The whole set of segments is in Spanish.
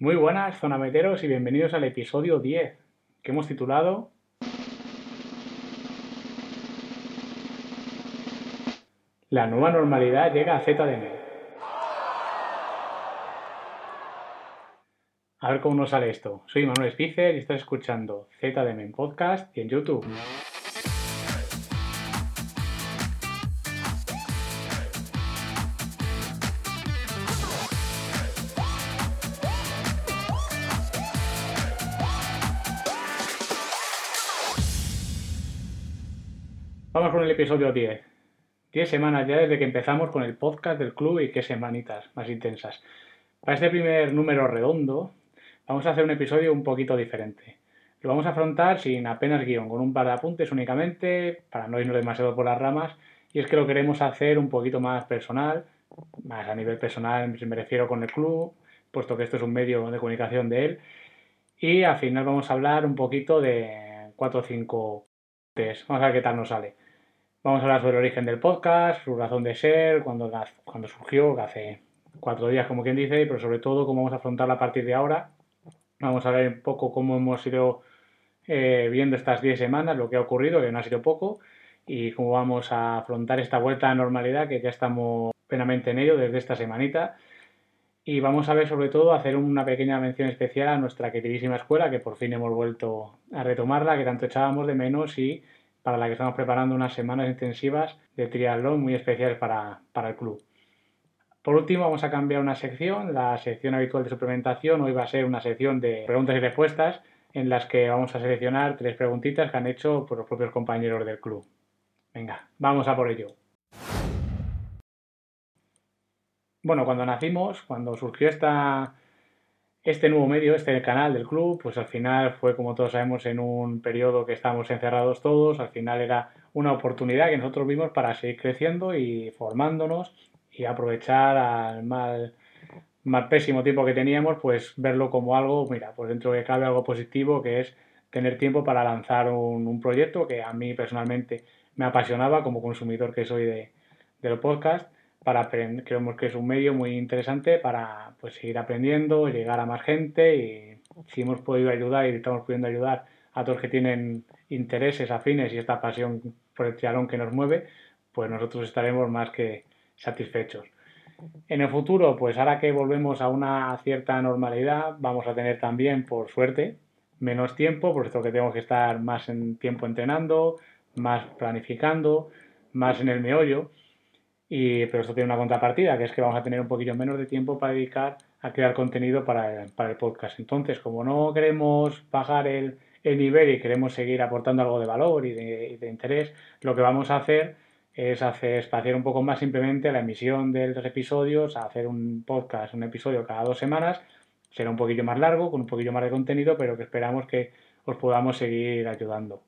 Muy buenas, zonameteros, y bienvenidos al episodio 10, que hemos titulado La nueva normalidad llega a ZDM. A ver cómo nos sale esto. Soy Manuel Spicer y estás escuchando ZDM en podcast y en YouTube. Vamos con el episodio 10. 10 semanas ya desde que empezamos con el podcast del club y qué semanitas más intensas. Para este primer número redondo vamos a hacer un episodio un poquito diferente. Lo vamos a afrontar sin apenas guion, con un par de apuntes únicamente, para no irnos demasiado por las ramas, y es que lo queremos hacer un poquito más personal, más a nivel personal me refiero con el club, puesto que esto es un medio de comunicación de él, y al final vamos a hablar un poquito de 4 o 5 test. Vamos a ver qué tal nos sale. Vamos a hablar sobre el origen del podcast, su razón de ser, cuando, cuando surgió, que hace cuatro días, como quien dice, pero sobre todo cómo vamos a afrontarla a partir de ahora. Vamos a ver un poco cómo hemos ido eh, viendo estas 10 semanas, lo que ha ocurrido, que no ha sido poco, y cómo vamos a afrontar esta vuelta a normalidad, que ya estamos plenamente en ello desde esta semanita. Y vamos a ver sobre todo hacer una pequeña mención especial a nuestra queridísima escuela, que por fin hemos vuelto a retomarla, que tanto echábamos de menos y para la que estamos preparando unas semanas intensivas de triatlón muy especiales para, el club. Por último, vamos a cambiar una sección, la sección habitual de suplementación. Hoy va a ser una sección de preguntas y respuestas en las que vamos a seleccionar tres preguntitas que han hecho por los propios compañeros del club. Venga, vamos a por ello. Bueno, cuando nacimos, cuando surgió esta, este nuevo medio, este canal del club, pues al final fue, como todos sabemos, en un periodo que estábamos encerrados todos, al final era una oportunidad que nosotros vimos para seguir creciendo y formándonos y aprovechar al mal, mal pésimo tiempo que teníamos, pues verlo como algo, mira, pues dentro de cabe algo positivo que es tener tiempo para lanzar un, proyecto que a mí personalmente me apasionaba como consumidor que soy de, del podcast para aprender, creemos que es un medio muy interesante para pues, seguir aprendiendo, llegar a más gente y si hemos podido ayudar y estamos pudiendo ayudar a todos que tienen intereses afines y esta pasión por el triatlón que nos mueve, pues nosotros estaremos más que satisfechos. En el futuro, pues ahora que volvemos a una cierta normalidad, vamos a tener también, por suerte, menos tiempo, por esto que tenemos que estar más en tiempo entrenando, más planificando, más en el meollo. Y, pero esto tiene una contrapartida, que es que vamos a tener un poquillo menos de tiempo para dedicar a crear contenido para el, para el podcast. Entonces, como no queremos bajar el, el, nivel y queremos seguir aportando algo de valor y de, de, interés, lo que vamos a hacer es hacer espaciar un poco más simplemente la emisión de los episodios, hacer un podcast, un episodio cada dos semanas. Será un poquillo más largo, con un poquillo más de contenido, pero que esperamos que os podamos seguir ayudando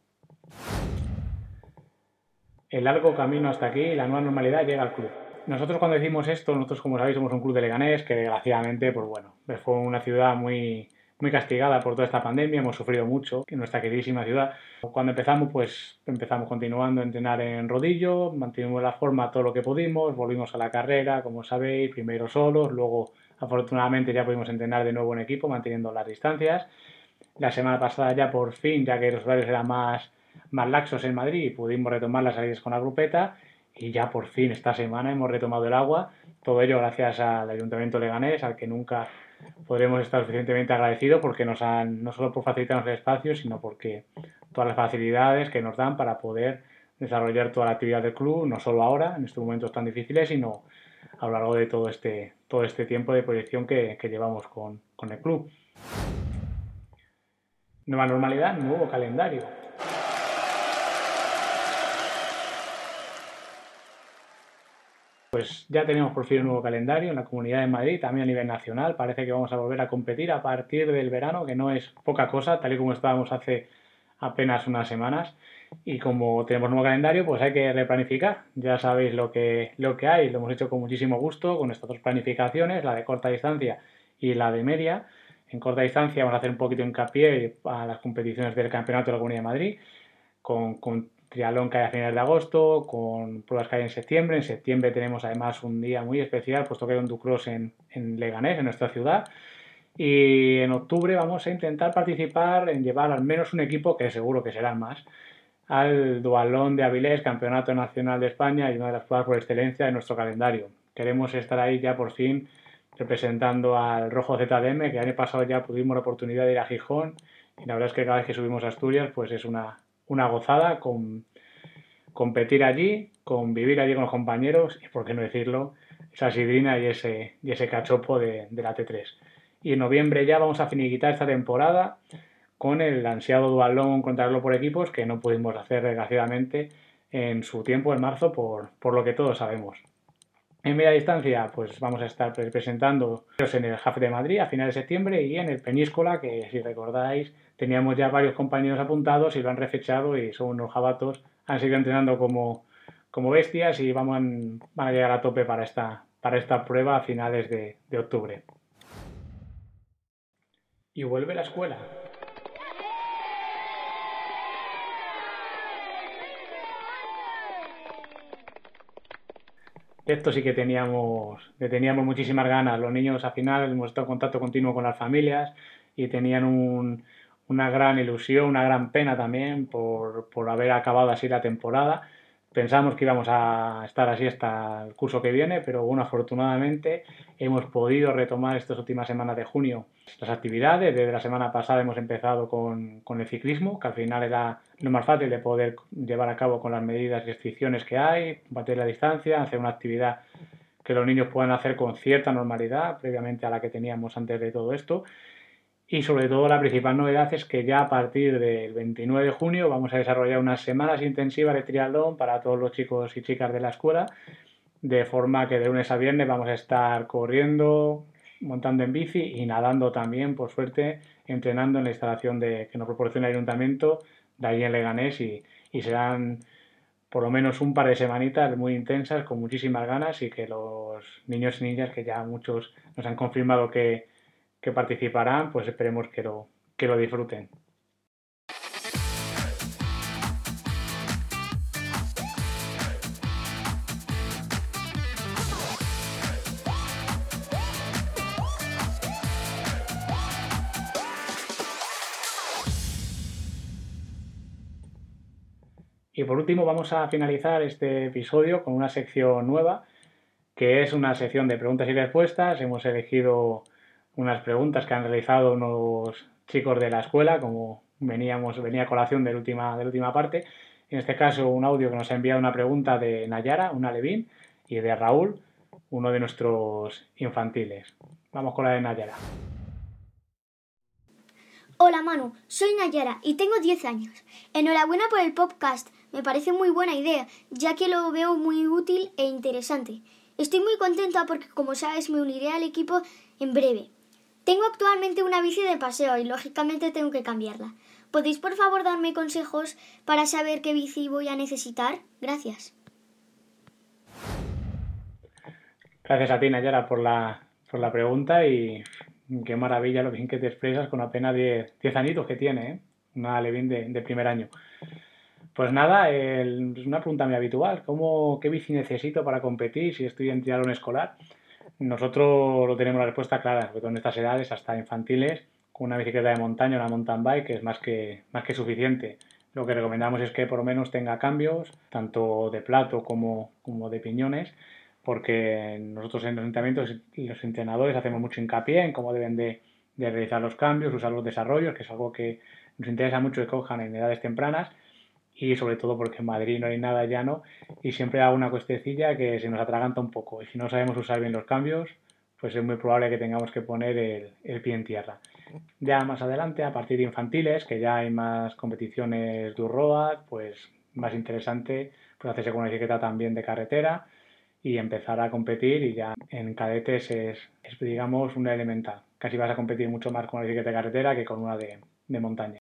el largo camino hasta aquí, la nueva normalidad llega al club. Nosotros cuando decimos esto, nosotros como sabéis somos un club de Leganés que desgraciadamente, pues bueno, fue una ciudad muy, muy castigada por toda esta pandemia, hemos sufrido mucho en nuestra queridísima ciudad. Cuando empezamos, pues empezamos continuando a entrenar en rodillo, mantuvimos la forma todo lo que pudimos, volvimos a la carrera, como sabéis, primero solos, luego afortunadamente ya pudimos entrenar de nuevo en equipo, manteniendo las distancias. La semana pasada ya por fin, ya que los horarios eran más más laxos en Madrid y pudimos retomar las salidas con la grupeta y ya por fin esta semana hemos retomado el agua. Todo ello gracias al Ayuntamiento Leganés, al que nunca podremos estar suficientemente agradecidos porque nos han, no solo por facilitarnos el espacio, sino porque todas las facilidades que nos dan para poder desarrollar toda la actividad del club, no solo ahora, en estos momentos tan difíciles, sino a lo largo de todo este, todo este tiempo de proyección que, que llevamos con, con el club. Nueva normalidad, nuevo calendario. Pues ya tenemos por fin un nuevo calendario en la Comunidad de Madrid, también a nivel nacional. Parece que vamos a volver a competir a partir del verano, que no es poca cosa, tal y como estábamos hace apenas unas semanas. Y como tenemos nuevo calendario, pues hay que replanificar. Ya sabéis lo que, lo que hay, lo hemos hecho con muchísimo gusto con estas dos planificaciones, la de corta distancia y la de media. En corta distancia vamos a hacer un poquito hincapié a las competiciones del Campeonato de la Comunidad de Madrid, triatlón que hay a finales de agosto, con pruebas que hay en septiembre. En septiembre tenemos además un día muy especial, puesto que hay un Ducross en, en Leganés, en nuestra ciudad. Y en octubre vamos a intentar participar en llevar al menos un equipo, que seguro que serán más, al Dualón de Avilés, Campeonato Nacional de España y una de las pruebas por excelencia de nuestro calendario. Queremos estar ahí ya por fin representando al Rojo ZDM, que el año pasado ya tuvimos la oportunidad de ir a Gijón y la verdad es que cada vez que subimos a Asturias pues es una, una gozada con competir allí, convivir allí con los compañeros y, por qué no decirlo, esa sidrina y ese, y ese cachopo de, la T3. Y en noviembre ya vamos a finiquitar esta temporada con el ansiado dualón contarlo por equipos que no pudimos hacer desgraciadamente en su tiempo en marzo por, por lo que todos sabemos. En media distancia, pues vamos a estar presentando en el JAF de Madrid a finales de septiembre y en el Peñíscola, que si recordáis, teníamos ya varios compañeros apuntados y lo han refechado y son unos jabatos, han seguido entrenando como, como bestias y van a llegar a tope para esta, para esta prueba a finales de, de octubre. Y vuelve la escuela. Esto sí que teníamos, que teníamos muchísimas ganas. Los niños al final hemos estado en contacto continuo con las familias y tenían un, una gran ilusión, una gran pena también por, por haber acabado así la temporada Pensamos que íbamos a estar así hasta el curso que viene, pero bueno, afortunadamente hemos podido retomar estas últimas semanas de junio las actividades. Desde la semana pasada hemos empezado con, con el ciclismo, que al final era lo más fácil de poder llevar a cabo con las medidas y restricciones que hay, bater la distancia, hacer una actividad que los niños puedan hacer con cierta normalidad, previamente a la que teníamos antes de todo esto. Y sobre todo la principal novedad es que ya a partir del 29 de junio vamos a desarrollar unas semanas intensivas de triatlón para todos los chicos y chicas de la escuela, de forma que de lunes a viernes vamos a estar corriendo, montando en bici y nadando también, por suerte, entrenando en la instalación de, que nos proporciona el ayuntamiento de allí en Leganés y, y serán por lo menos un par de semanitas muy intensas, con muchísimas ganas y que los niños y niñas que ya muchos nos han confirmado que, que participarán, pues esperemos que lo, que lo disfruten. Y por último vamos a finalizar este episodio con una sección nueva, que es una sección de preguntas y respuestas. Hemos elegido unas preguntas que han realizado unos chicos de la escuela, como veníamos, venía a colación de la última, de la última parte. En este caso, un audio que nos ha enviado una pregunta de Nayara, una Levín, y de Raúl, uno de nuestros infantiles. Vamos con la de Nayara. Hola Manu, soy Nayara y tengo 10 años. Enhorabuena por el podcast, me parece muy buena idea, ya que lo veo muy útil e interesante. Estoy muy contenta porque, como sabes, me uniré al equipo en breve. Tengo actualmente una bici de paseo y lógicamente tengo que cambiarla. ¿Podéis por favor darme consejos para saber qué bici voy a necesitar? Gracias. Gracias a ti, Nayara, por la, por la pregunta y qué maravilla lo bien que te expresas con apenas 10, añitos que tiene, ¿eh? una Levin de, primer año. Pues nada, es una pregunta muy habitual. ¿Cómo, ¿Qué bici necesito para competir si estoy en triatlón escolar? Nosotros lo tenemos la respuesta clara, sobre todo en estas edades, hasta infantiles, con una bicicleta de montaña, una mountain bike, que es más que, más que suficiente. Lo que recomendamos es que por lo menos tenga cambios, tanto de plato como, como de piñones, porque nosotros en los entrenamientos los entrenadores hacemos mucho hincapié en cómo deben de, de realizar los cambios, usar los desarrollos, que es algo que nos interesa mucho que cojan en edades tempranas y sobre todo porque en Madrid no hay nada llano y siempre hago una cuestecilla que se nos atraganta un poco y si no sabemos usar bien los cambios pues es muy probable que tengamos que poner el, pie en tierra. Ya más adelante, a partir de infantiles, que ya hay más competiciones de road, pues más interesante pues hacerse con una etiqueta también de carretera y empezar a competir y ya en cadetes es, es digamos una elemental. Casi vas a competir mucho más con una etiqueta de carretera que con una de montaña.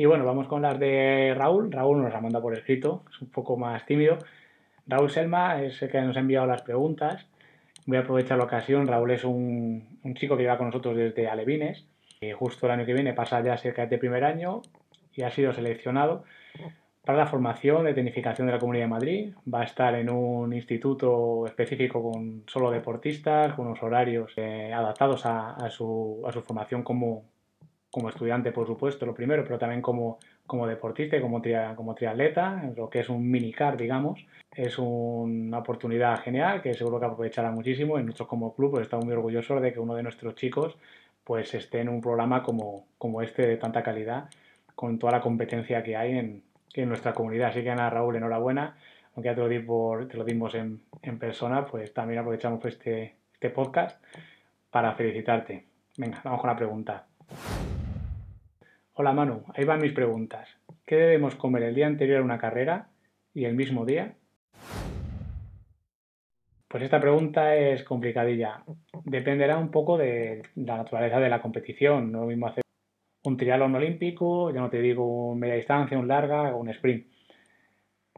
Y bueno, vamos con las de Raúl. Raúl nos la manda por escrito, es un poco más tímido. Raúl Selma es el que nos ha enviado las preguntas. Voy a aprovechar la ocasión. Raúl es un, chico que lleva con nosotros desde Alevines. Justo el año que viene pasa ya cerca de primer año y ha sido seleccionado para la formación de tecnificación de la Comunidad de Madrid. Va a estar en un instituto específico con solo deportistas, con unos horarios eh, adaptados a, su, a, su, formación como, como estudiante, por supuesto, lo primero, pero también como, como deportista y como, como triatleta, lo que es un minicar, digamos. Es una oportunidad genial que seguro que aprovechará muchísimo y nosotros como club pues, estamos muy orgullosos de que uno de nuestros chicos pues esté en un programa como, como este de tanta calidad con toda la competencia que hay en, en nuestra comunidad. Así que Ana Raúl, enhorabuena. Aunque ya te lo, di por, te lo dimos en, en, persona, pues también aprovechamos este, este podcast para felicitarte. Venga, vamos con la pregunta. Hola Manu, ahí van mis preguntas. ¿Qué debemos comer el día anterior a una carrera y el mismo día? Pues esta pregunta es complicadilla. Dependerá un poco de la naturaleza de la competición. No lo mismo hacer un triatlón olímpico, ya no te digo media distancia, un larga o un sprint.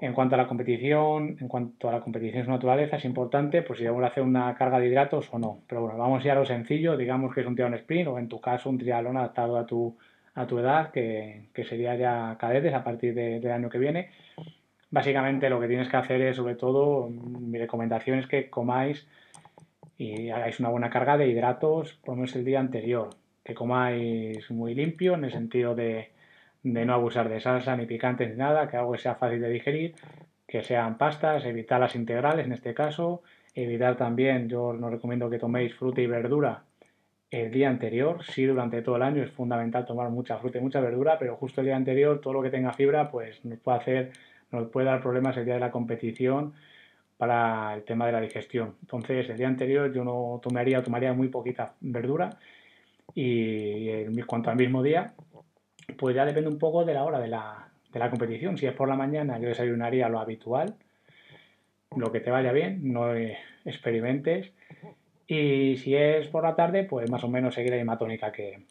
En cuanto a la competición, en cuanto a la competición su naturaleza, es importante pues si vamos a hacer una carga de hidratos o no. Pero bueno, vamos ya a lo sencillo, digamos que es un triatlón sprint o en tu caso un triatlón adaptado a tu, a tu edad, que, que sería ya cadetes a partir del año que viene. Básicamente lo que tienes que hacer es, sobre todo, mi recomendación es que comáis y hagáis una buena carga de hidratos, por menos el día anterior que comáis muy limpio, en el sentido de, no abusar de salsa ni picantes ni nada, que algo sea fácil de digerir, que sean pastas, evitar las integrales en este caso, evitar también, yo no recomiendo que toméis fruta y verdura el día anterior, sí durante todo el año es fundamental tomar mucha fruta y mucha verdura, pero justo el día anterior todo lo que tenga fibra pues nos puede hacer, nos puede dar problemas el día de la competición para el tema de la digestión. Entonces el día anterior yo no tomaría, tomaría muy poquita verdura y en cuanto al mismo día, pues ya depende un poco de la hora de la, de la competición. Si es por la mañana, yo desayunaría lo habitual, lo que te vaya bien, no experimentes. Y si es por la tarde, pues más o menos seguir la misma tónica que,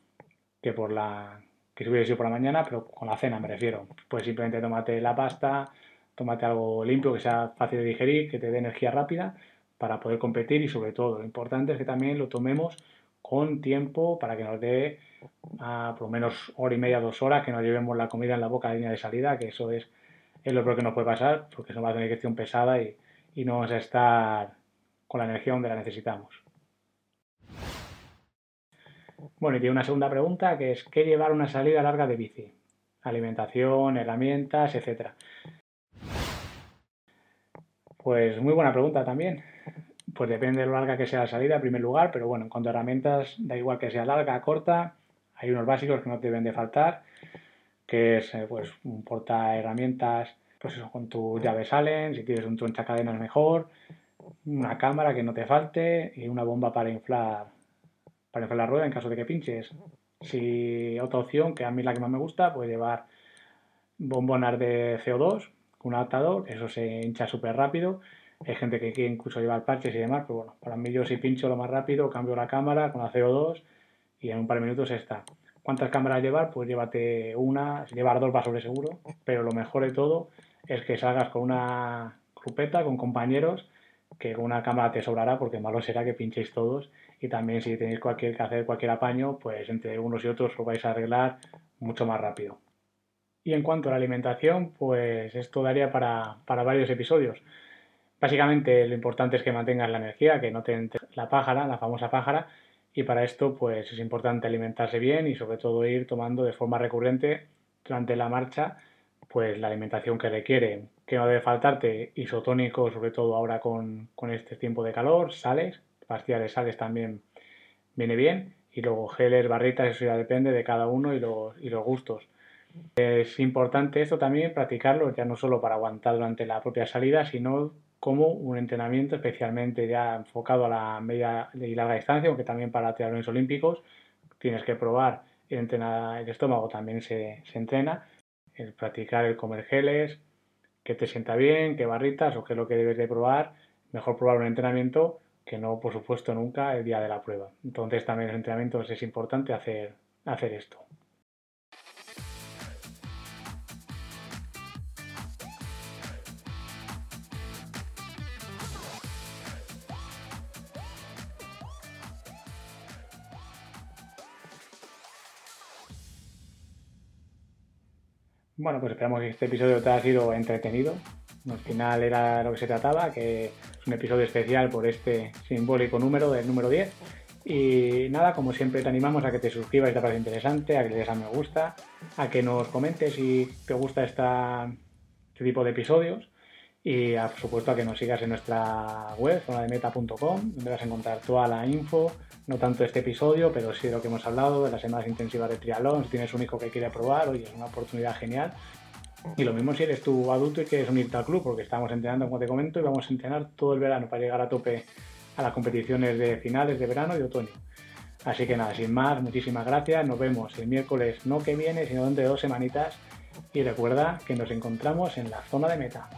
que por la que si hubiese sido por la mañana, pero con la cena me refiero. Pues simplemente tómate la pasta, tómate algo limpio que sea fácil de digerir, que te dé energía rápida para poder competir y sobre todo lo importante es que también lo tomemos con tiempo para que nos dé a por lo menos hora y media, dos horas, que nos llevemos la comida en la boca de línea de salida, que eso es, es lo peor que nos puede pasar, porque eso va a tener digestión pesada y, y no vamos a estar con la energía donde la necesitamos. Bueno, y tiene una segunda pregunta que es ¿qué llevar una salida larga de bici? Alimentación, herramientas, etcétera. Pues muy buena pregunta también pues depende de lo larga que sea la salida en primer lugar, pero bueno, en cuanto a herramientas, da igual que sea larga, corta, hay unos básicos que no te deben de faltar, que es eh, pues un porta herramientas, pues eso, con tu llave salen, si tienes un troncha cadena es mejor, una cámara que no te falte y una bomba para inflar para inflar la rueda en caso de que pinches. Si otra opción, que a mí la que más me gusta, pues llevar bombonas de CO2 con un adaptador, eso se hincha súper rápido hay gente que quiere incluso llevar parches y demás, pero bueno, para mí yo si pincho lo más rápido, cambio la cámara con la CO2 y en un par de minutos está. ¿Cuántas cámaras llevar? Pues llévate una, llevar dos va sobre seguro, pero lo mejor de todo es que salgas con una grupeta, con compañeros, que con una cámara te sobrará porque malo será que pinchéis todos y también si tenéis cualquier, que hacer cualquier apaño, pues entre unos y otros lo vais a arreglar mucho más rápido. Y en cuanto a la alimentación, pues esto daría para, para varios episodios. Básicamente lo importante es que mantengas la energía, que no te entre la pájara, la famosa pájara, y para esto pues es importante alimentarse bien y sobre todo ir tomando de forma recurrente durante la marcha pues la alimentación que requiere, que no debe faltarte isotónico, sobre todo ahora con, este tiempo de calor, sales, de sales también viene bien, y luego geles, barritas, eso ya depende de cada uno y los, y los gustos. Es importante esto también practicarlo, ya no solo para aguantar durante la propia salida, sino como un entrenamiento especialmente ya enfocado a la media y larga distancia, aunque también para triatlones olímpicos. Tienes que probar entrenar, el estómago también se, se entrena, el practicar el comer geles, que te sienta bien, qué barritas o qué es lo que debes de probar, mejor probar un entrenamiento que no, por supuesto, nunca el día de la prueba. Entonces también en los entrenamientos es importante hacer, hacer esto. Bueno, pues esperamos que este episodio te haya sido entretenido. Al final era lo que se trataba, que es un episodio especial por este simbólico número del número 10. Y nada, como siempre te animamos a que te suscribas si te parece interesante, a que le des a me gusta, a que nos comentes si te gusta este tipo de episodios y por supuesto a que nos sigas en nuestra web, zonademeta.com, donde vas a encontrar toda la info, no tanto este episodio, pero sí de lo que hemos hablado, de las semanas intensivas de triatlón, si tienes un hijo que quiere probar, oye, es una oportunidad genial. Y lo mismo si eres tú adulto y quieres unirte al club, porque estamos entrenando, como te comento, y vamos a entrenar todo el verano para llegar a tope a las competiciones de finales de verano y otoño. Así que nada, sin más, muchísimas gracias. Nos vemos el miércoles, no que viene, sino dentro de dos semanitas. Y recuerda que nos encontramos en la zona de meta.